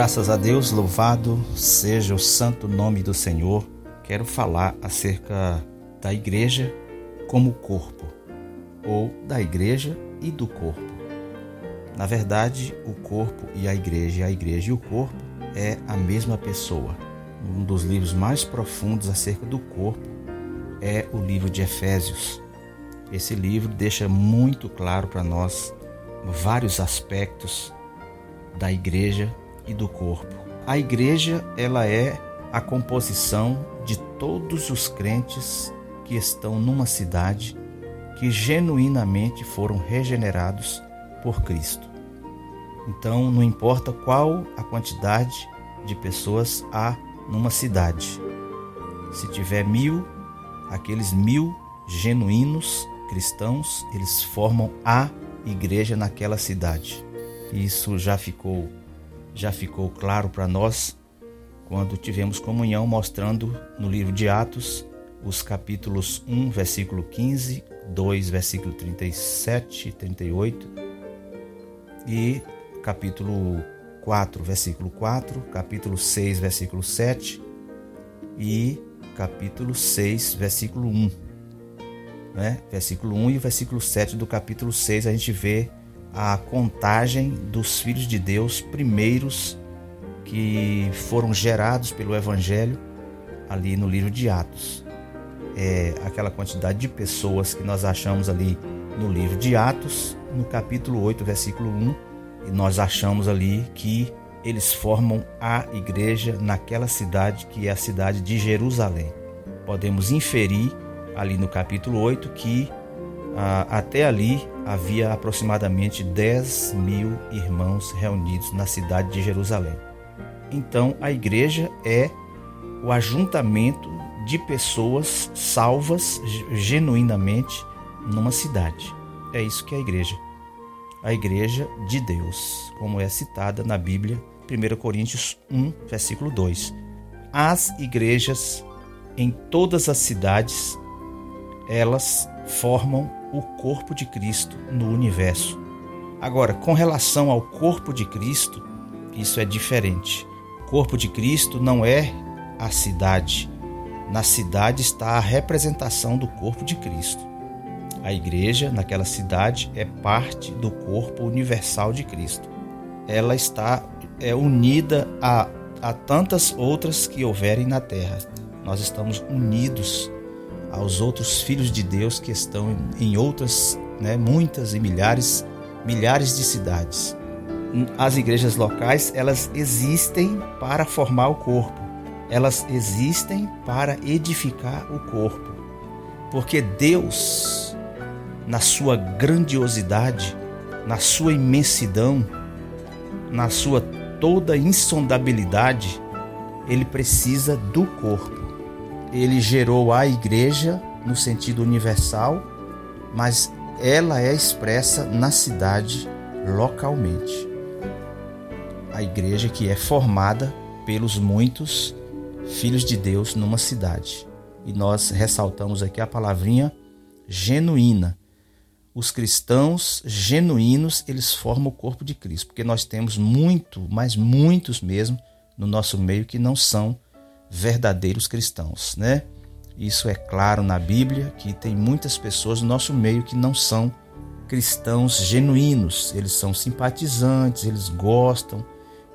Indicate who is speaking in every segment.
Speaker 1: Graças a Deus, louvado seja o santo nome do Senhor. Quero falar acerca da igreja como corpo, ou da igreja e do corpo. Na verdade, o corpo e a igreja, a igreja e o corpo é a mesma pessoa. Um dos livros mais profundos acerca do corpo é o livro de Efésios. Esse livro deixa muito claro para nós vários aspectos da igreja e do corpo. A igreja, ela é a composição de todos os crentes que estão numa cidade que genuinamente foram regenerados por Cristo. Então, não importa qual a quantidade de pessoas há numa cidade. Se tiver mil, aqueles mil genuínos cristãos, eles formam a igreja naquela cidade. Isso já ficou já ficou claro para nós quando tivemos comunhão mostrando no livro de Atos os capítulos 1, versículo 15, 2, versículo 37 e 38 e capítulo 4, versículo 4, capítulo 6, versículo 7 e capítulo 6, versículo 1. Né? Versículo 1 e versículo 7 do capítulo 6 a gente vê a contagem dos filhos de Deus primeiros que foram gerados pelo Evangelho ali no livro de Atos. É aquela quantidade de pessoas que nós achamos ali no livro de Atos, no capítulo 8, versículo 1, e nós achamos ali que eles formam a igreja naquela cidade que é a cidade de Jerusalém. Podemos inferir ali no capítulo 8 que ah, até ali havia aproximadamente 10 mil irmãos reunidos na cidade de Jerusalém. Então, a igreja é o ajuntamento de pessoas salvas genuinamente numa cidade. É isso que é a igreja. A igreja de Deus, como é citada na Bíblia, 1 Coríntios 1, versículo 2. As igrejas em todas as cidades, elas formam o corpo de Cristo no universo. Agora, com relação ao corpo de Cristo, isso é diferente. O corpo de Cristo não é a cidade. Na cidade está a representação do corpo de Cristo. A igreja, naquela cidade, é parte do corpo universal de Cristo. Ela está é, unida a, a tantas outras que houverem na terra. Nós estamos unidos aos outros filhos de Deus que estão em outras, né, muitas e milhares, milhares de cidades. As igrejas locais, elas existem para formar o corpo. Elas existem para edificar o corpo. Porque Deus, na sua grandiosidade, na sua imensidão, na sua toda insondabilidade, ele precisa do corpo ele gerou a igreja no sentido universal, mas ela é expressa na cidade localmente. A igreja que é formada pelos muitos filhos de Deus numa cidade. E nós ressaltamos aqui a palavrinha genuína. Os cristãos genuínos, eles formam o corpo de Cristo, porque nós temos muito, mas muitos mesmo no nosso meio que não são verdadeiros cristãos, né? Isso é claro na Bíblia que tem muitas pessoas no nosso meio que não são cristãos genuínos. Eles são simpatizantes, eles gostam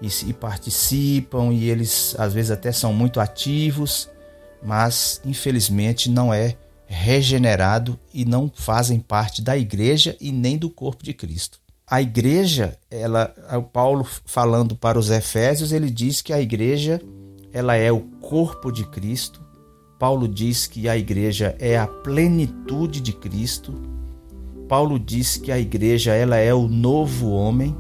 Speaker 1: e, e participam e eles às vezes até são muito ativos, mas infelizmente não é regenerado e não fazem parte da igreja e nem do corpo de Cristo. A igreja, ela, o Paulo falando para os Efésios, ele diz que a igreja ela é o corpo de Cristo. Paulo diz que a igreja é a plenitude de Cristo. Paulo diz que a igreja ela é o novo homem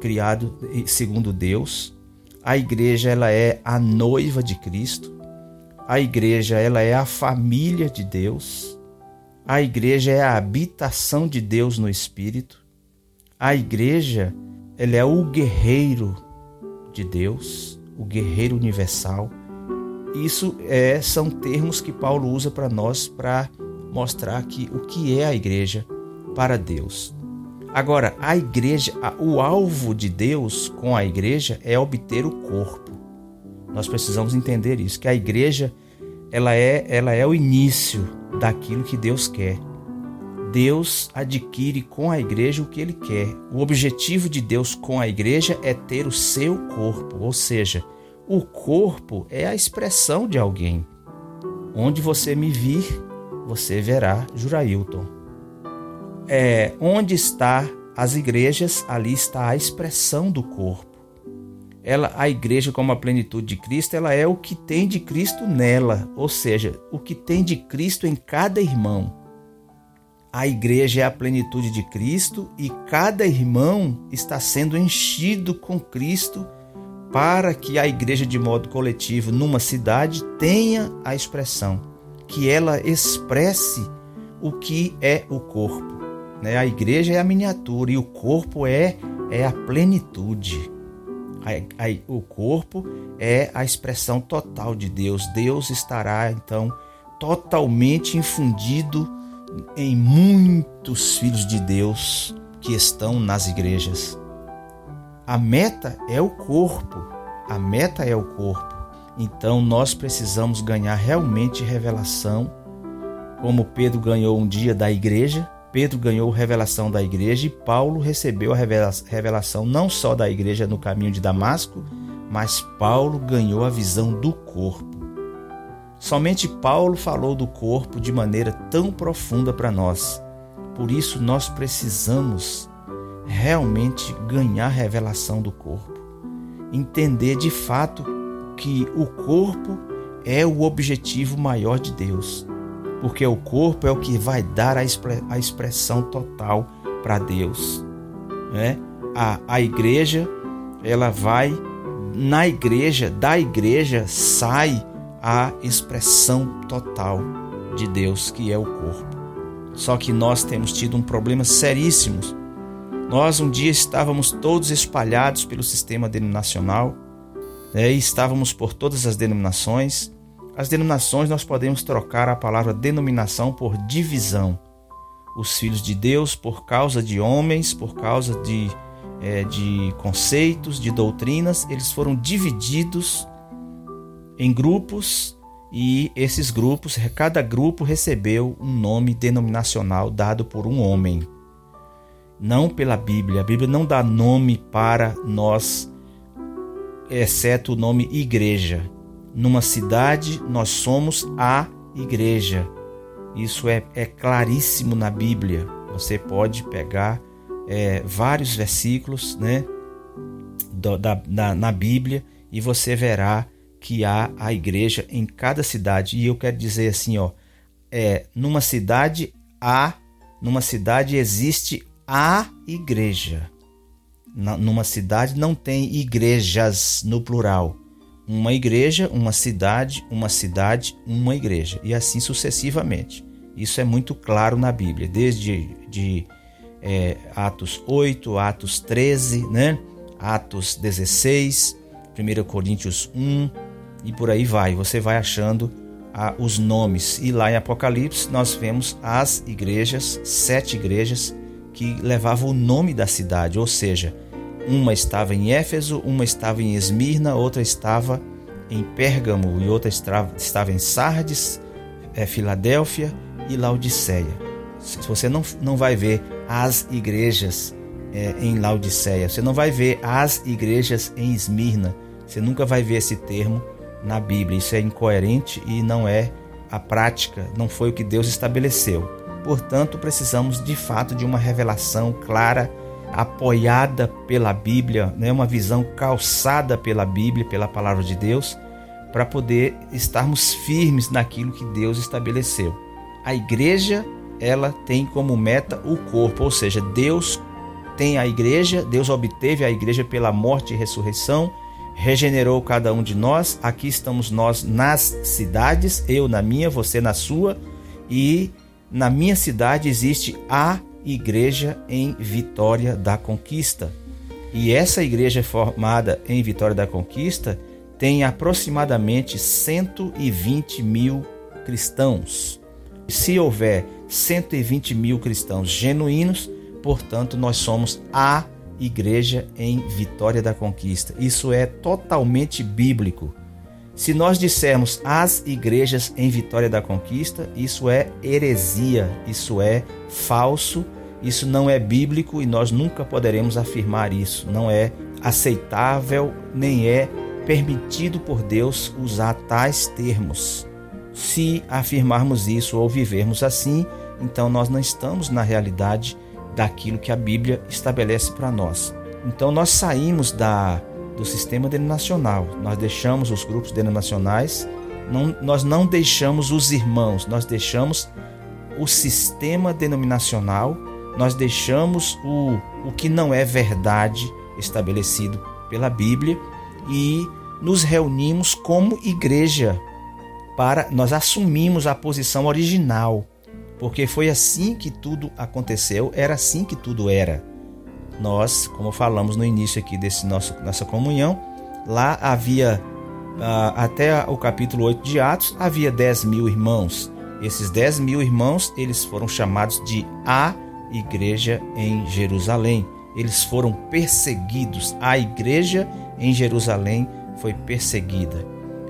Speaker 1: criado segundo Deus. A igreja ela é a noiva de Cristo. A igreja ela é a família de Deus. A igreja é a habitação de Deus no espírito. A igreja ela é o guerreiro de Deus o guerreiro universal. Isso é, são termos que Paulo usa para nós para mostrar que o que é a igreja para Deus. Agora, a igreja, o alvo de Deus com a igreja é obter o corpo. Nós precisamos entender isso, que a igreja ela é, ela é o início daquilo que Deus quer. Deus adquire com a igreja o que ele quer. O objetivo de Deus com a igreja é ter o seu corpo, ou seja, o corpo é a expressão de alguém. Onde você me vir, você verá Jurailton. É, onde está as igrejas, ali está a expressão do corpo. Ela, a igreja como a plenitude de Cristo, ela é o que tem de Cristo nela, ou seja, o que tem de Cristo em cada irmão. A igreja é a plenitude de Cristo e cada irmão está sendo enchido com Cristo para que a igreja, de modo coletivo, numa cidade, tenha a expressão, que ela expresse o que é o corpo. Né? A igreja é a miniatura e o corpo é, é a plenitude. O corpo é a expressão total de Deus. Deus estará então totalmente infundido em muitos filhos de Deus que estão nas igrejas. A meta é o corpo. A meta é o corpo. Então nós precisamos ganhar realmente revelação, como Pedro ganhou um dia da igreja. Pedro ganhou revelação da igreja e Paulo recebeu a revelação não só da igreja no caminho de Damasco, mas Paulo ganhou a visão do corpo. Somente Paulo falou do corpo de maneira tão profunda para nós. Por isso nós precisamos realmente ganhar revelação do corpo. Entender de fato que o corpo é o objetivo maior de Deus. Porque o corpo é o que vai dar a, expressão total para Deus. Né? A, a igreja, ela vai, na igreja, da igreja sai a expressão total de Deus, que é o corpo. Só que nós temos tido um problema seríssimo. Nós um dia estávamos todos espalhados pelo sistema denominacional, né, estávamos por todas as denominações. As denominações nós podemos trocar a palavra denominação por divisão. Os filhos de Deus, por causa de homens, por causa de, é, de conceitos, de doutrinas, eles foram divididos em grupos e esses grupos, cada grupo recebeu um nome denominacional dado por um homem, não pela Bíblia. A Bíblia não dá nome para nós, exceto o nome igreja. Numa cidade, nós somos a igreja. Isso é, é claríssimo na Bíblia. Você pode pegar é, vários versículos né, da, da, na Bíblia e você verá que há a igreja em cada cidade. E eu quero dizer assim, ó, é, numa cidade há, numa cidade existe a igreja. Na, numa cidade não tem igrejas no plural. Uma igreja, uma cidade, uma cidade, uma igreja. E assim sucessivamente. Isso é muito claro na Bíblia, desde de, é, Atos 8, Atos 13, né? Atos 16, 1 Coríntios 1, e por aí vai. Você vai achando ah, os nomes. E lá em Apocalipse nós vemos as igrejas, sete igrejas que levavam o nome da cidade, ou seja, uma estava em Éfeso, uma estava em Esmirna, outra estava em Pérgamo e outra estava em Sardes, é, Filadélfia e Laodiceia. Você não, não vai ver as igrejas é, em Laodiceia, você não vai ver as igrejas em Esmirna, você nunca vai ver esse termo na Bíblia. Isso é incoerente e não é a prática, não foi o que Deus estabeleceu. Portanto, precisamos de fato de uma revelação clara, apoiada pela Bíblia, né? uma visão calçada pela Bíblia, pela palavra de Deus, para poder estarmos firmes naquilo que Deus estabeleceu. A igreja, ela tem como meta o corpo, ou seja, Deus tem a igreja, Deus obteve a igreja pela morte e ressurreição regenerou cada um de nós. Aqui estamos nós nas cidades, eu na minha, você na sua, e na minha cidade existe a igreja em Vitória da Conquista. E essa igreja formada em Vitória da Conquista tem aproximadamente 120 mil cristãos. Se houver 120 mil cristãos genuínos, portanto, nós somos a igreja em Vitória da Conquista. Isso é totalmente bíblico. Se nós dissermos as igrejas em Vitória da Conquista, isso é heresia, isso é falso, isso não é bíblico e nós nunca poderemos afirmar isso. Não é aceitável, nem é permitido por Deus usar tais termos. Se afirmarmos isso ou vivermos assim, então nós não estamos na realidade daquilo que a Bíblia estabelece para nós. Então nós saímos da do sistema denominacional. Nós deixamos os grupos denominacionais, não, nós não deixamos os irmãos, nós deixamos o sistema denominacional, nós deixamos o, o que não é verdade estabelecido pela Bíblia. E nos reunimos como igreja para nós assumimos a posição original, porque foi assim que tudo aconteceu, era assim que tudo era nós, como falamos no início aqui desse nosso nossa comunhão, lá havia uh, até o capítulo 8 de Atos, havia 10 mil irmãos. Esses 10 mil irmãos, eles foram chamados de a igreja em Jerusalém. Eles foram perseguidos. A igreja em Jerusalém foi perseguida.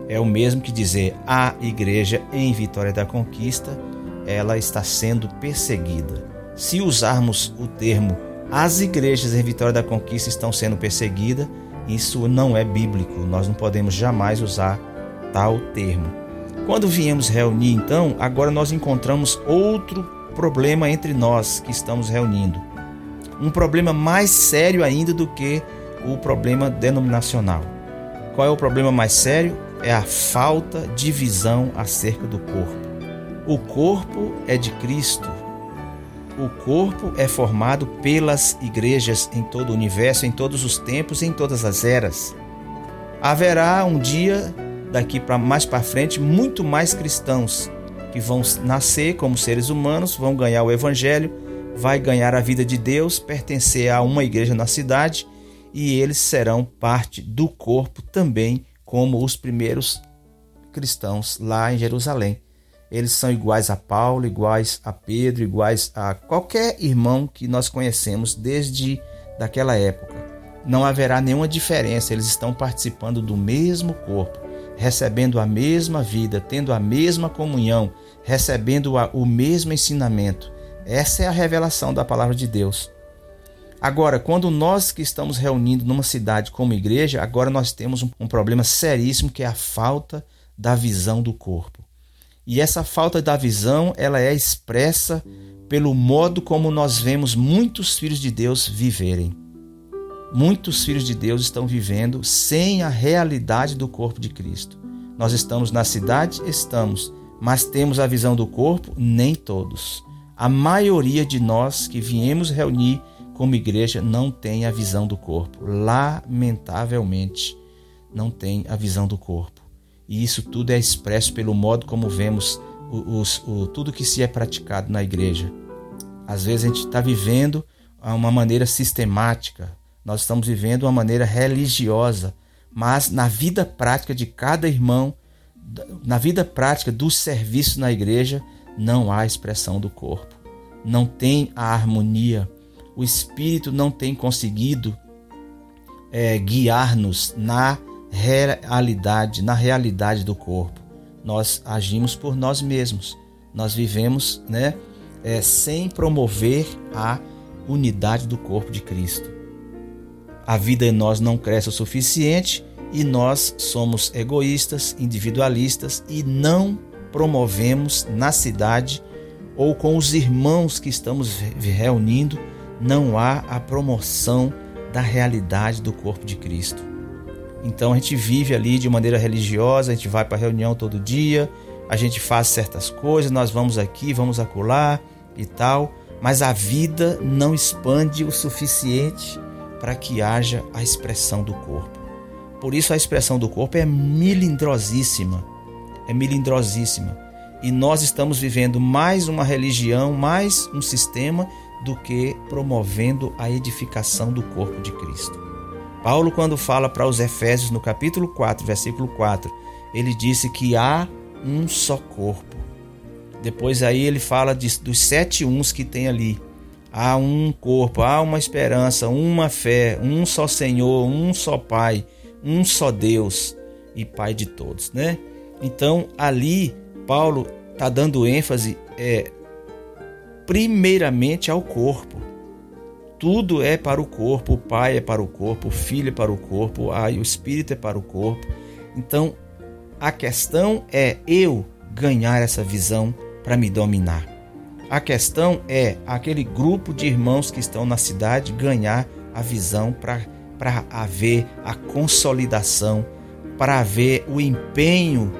Speaker 1: É o mesmo que dizer a igreja em Vitória da Conquista, ela está sendo perseguida. Se usarmos o termo as igrejas em Vitória da Conquista estão sendo perseguidas. Isso não é bíblico. Nós não podemos jamais usar tal termo. Quando viemos reunir, então, agora nós encontramos outro problema entre nós que estamos reunindo. Um problema mais sério ainda do que o problema denominacional. Qual é o problema mais sério? É a falta de visão acerca do corpo. O corpo é de Cristo, o corpo é formado pelas igrejas em todo o universo, em todos os tempos, em todas as eras. Haverá um dia daqui para mais para frente muito mais cristãos que vão nascer como seres humanos, vão ganhar o evangelho, vai ganhar a vida de Deus, pertencer a uma igreja na cidade e eles serão parte do corpo também como os primeiros cristãos lá em Jerusalém eles são iguais a Paulo, iguais a Pedro, iguais a qualquer irmão que nós conhecemos desde daquela época. Não haverá nenhuma diferença, eles estão participando do mesmo corpo, recebendo a mesma vida, tendo a mesma comunhão, recebendo o mesmo ensinamento. Essa é a revelação da palavra de Deus. Agora, quando nós que estamos reunindo numa cidade como igreja, agora nós temos um, um problema seríssimo que é a falta da visão do corpo. E essa falta da visão, ela é expressa pelo modo como nós vemos muitos filhos de Deus viverem. Muitos filhos de Deus estão vivendo sem a realidade do corpo de Cristo. Nós estamos na cidade? Estamos, mas temos a visão do corpo? Nem todos. A maioria de nós que viemos reunir como igreja não tem a visão do corpo. Lamentavelmente, não tem a visão do corpo. E isso tudo é expresso pelo modo como vemos os, o, tudo que se é praticado na igreja. Às vezes a gente está vivendo uma maneira sistemática, nós estamos vivendo uma maneira religiosa, mas na vida prática de cada irmão, na vida prática do serviço na igreja, não há expressão do corpo, não tem a harmonia, o Espírito não tem conseguido é, guiar-nos na realidade, na realidade do corpo. Nós agimos por nós mesmos. Nós vivemos, né, é, sem promover a unidade do corpo de Cristo. A vida em nós não cresce o suficiente e nós somos egoístas, individualistas e não promovemos na cidade ou com os irmãos que estamos reunindo, não há a promoção da realidade do corpo de Cristo. Então a gente vive ali de maneira religiosa, a gente vai para reunião todo dia, a gente faz certas coisas, nós vamos aqui, vamos acolá e tal, mas a vida não expande o suficiente para que haja a expressão do corpo. Por isso a expressão do corpo é milindrosíssima, é milindrosíssima. E nós estamos vivendo mais uma religião, mais um sistema do que promovendo a edificação do corpo de Cristo. Paulo, quando fala para os Efésios no capítulo 4, versículo 4, ele disse que há um só corpo. Depois aí ele fala de, dos sete uns que tem ali. há um corpo, há uma esperança, uma fé, um só Senhor, um só Pai, um só Deus e Pai de todos, né? Então ali Paulo está dando ênfase é, primeiramente ao corpo. Tudo é para o corpo, o Pai é para o corpo, o Filho é para o corpo, o Espírito é para o corpo. Então a questão é eu ganhar essa visão para me dominar. A questão é aquele grupo de irmãos que estão na cidade ganhar a visão para haver a consolidação, para haver o empenho,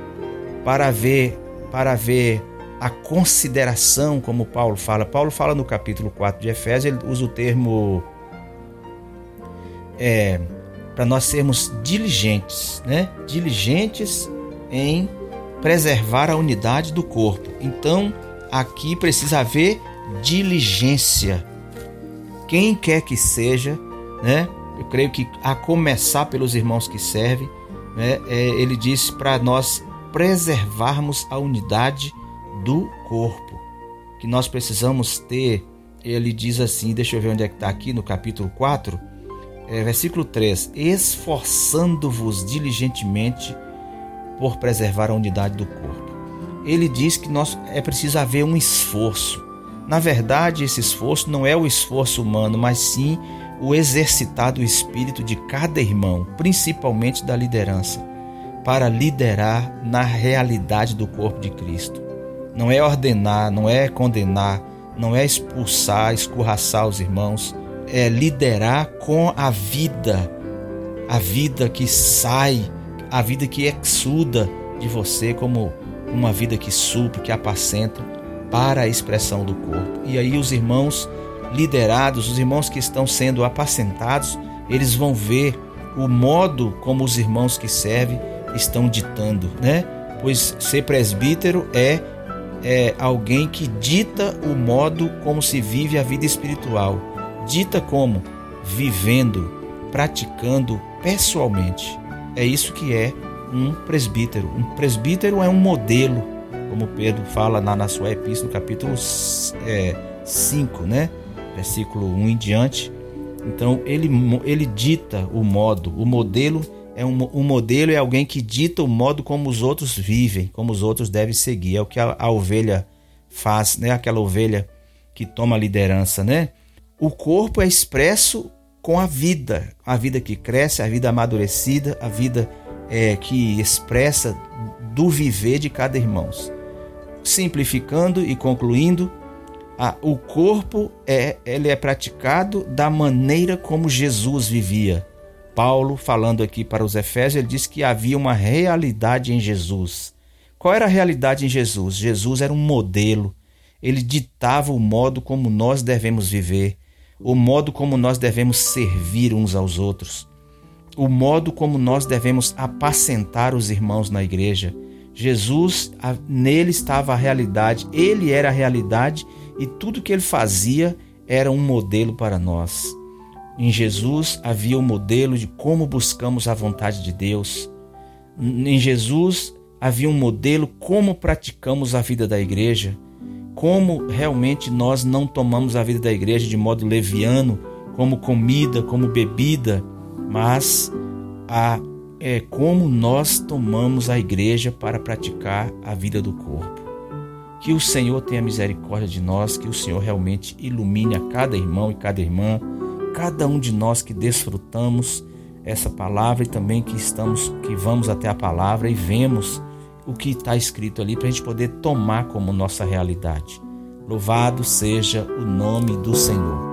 Speaker 1: para ver, para ver a consideração, como Paulo fala. Paulo fala no capítulo 4 de Efésios, ele usa o termo é, para nós sermos diligentes, né? Diligentes em preservar a unidade do corpo. Então, aqui precisa haver diligência. Quem quer que seja, né? Eu creio que a começar pelos irmãos que servem, né? É, ele diz para nós preservarmos a unidade do corpo, que nós precisamos ter. Ele diz assim, deixa eu ver onde é que está aqui no capítulo 4, é, versículo 3: Esforçando-vos diligentemente por preservar a unidade do corpo. Ele diz que nós é preciso haver um esforço. Na verdade, esse esforço não é o esforço humano, mas sim o exercitar do espírito de cada irmão, principalmente da liderança, para liderar na realidade do corpo de Cristo. Não é ordenar, não é condenar, não é expulsar, escorraçar os irmãos, é liderar com a vida, a vida que sai a vida que exuda de você como uma vida que supre, que apacenta para a expressão do corpo. E aí os irmãos liderados, os irmãos que estão sendo apacentados, eles vão ver o modo como os irmãos que servem estão ditando, né? Pois ser presbítero é, é alguém que dita o modo como se vive a vida espiritual. Dita como? Vivendo, praticando pessoalmente. É isso que é um presbítero. Um presbítero é um modelo, como Pedro fala na, na sua epístola, capítulo 5, é, né? versículo 1 em diante. Então ele, ele dita o modo, o modelo é um, um modelo é alguém que dita o modo como os outros vivem, como os outros devem seguir. É o que a, a ovelha faz, né? Aquela ovelha que toma liderança, né? O corpo é expresso com a vida, a vida que cresce, a vida amadurecida, a vida é, que expressa do viver de cada irmão. Simplificando e concluindo, a, o corpo é, ele é praticado da maneira como Jesus vivia. Paulo, falando aqui para os Efésios, ele disse que havia uma realidade em Jesus. Qual era a realidade em Jesus? Jesus era um modelo. Ele ditava o modo como nós devemos viver o modo como nós devemos servir uns aos outros, o modo como nós devemos apacentar os irmãos na igreja. Jesus, nele estava a realidade, ele era a realidade e tudo que ele fazia era um modelo para nós. Em Jesus havia o um modelo de como buscamos a vontade de Deus. Em Jesus havia um modelo como praticamos a vida da igreja como realmente nós não tomamos a vida da igreja de modo leviano, como comida, como bebida, mas a é como nós tomamos a igreja para praticar a vida do corpo. Que o Senhor tenha misericórdia de nós, que o Senhor realmente ilumine a cada irmão e cada irmã, cada um de nós que desfrutamos essa palavra e também que estamos, que vamos até a palavra e vemos o que está escrito ali para a gente poder tomar como nossa realidade. Louvado seja o nome do Senhor.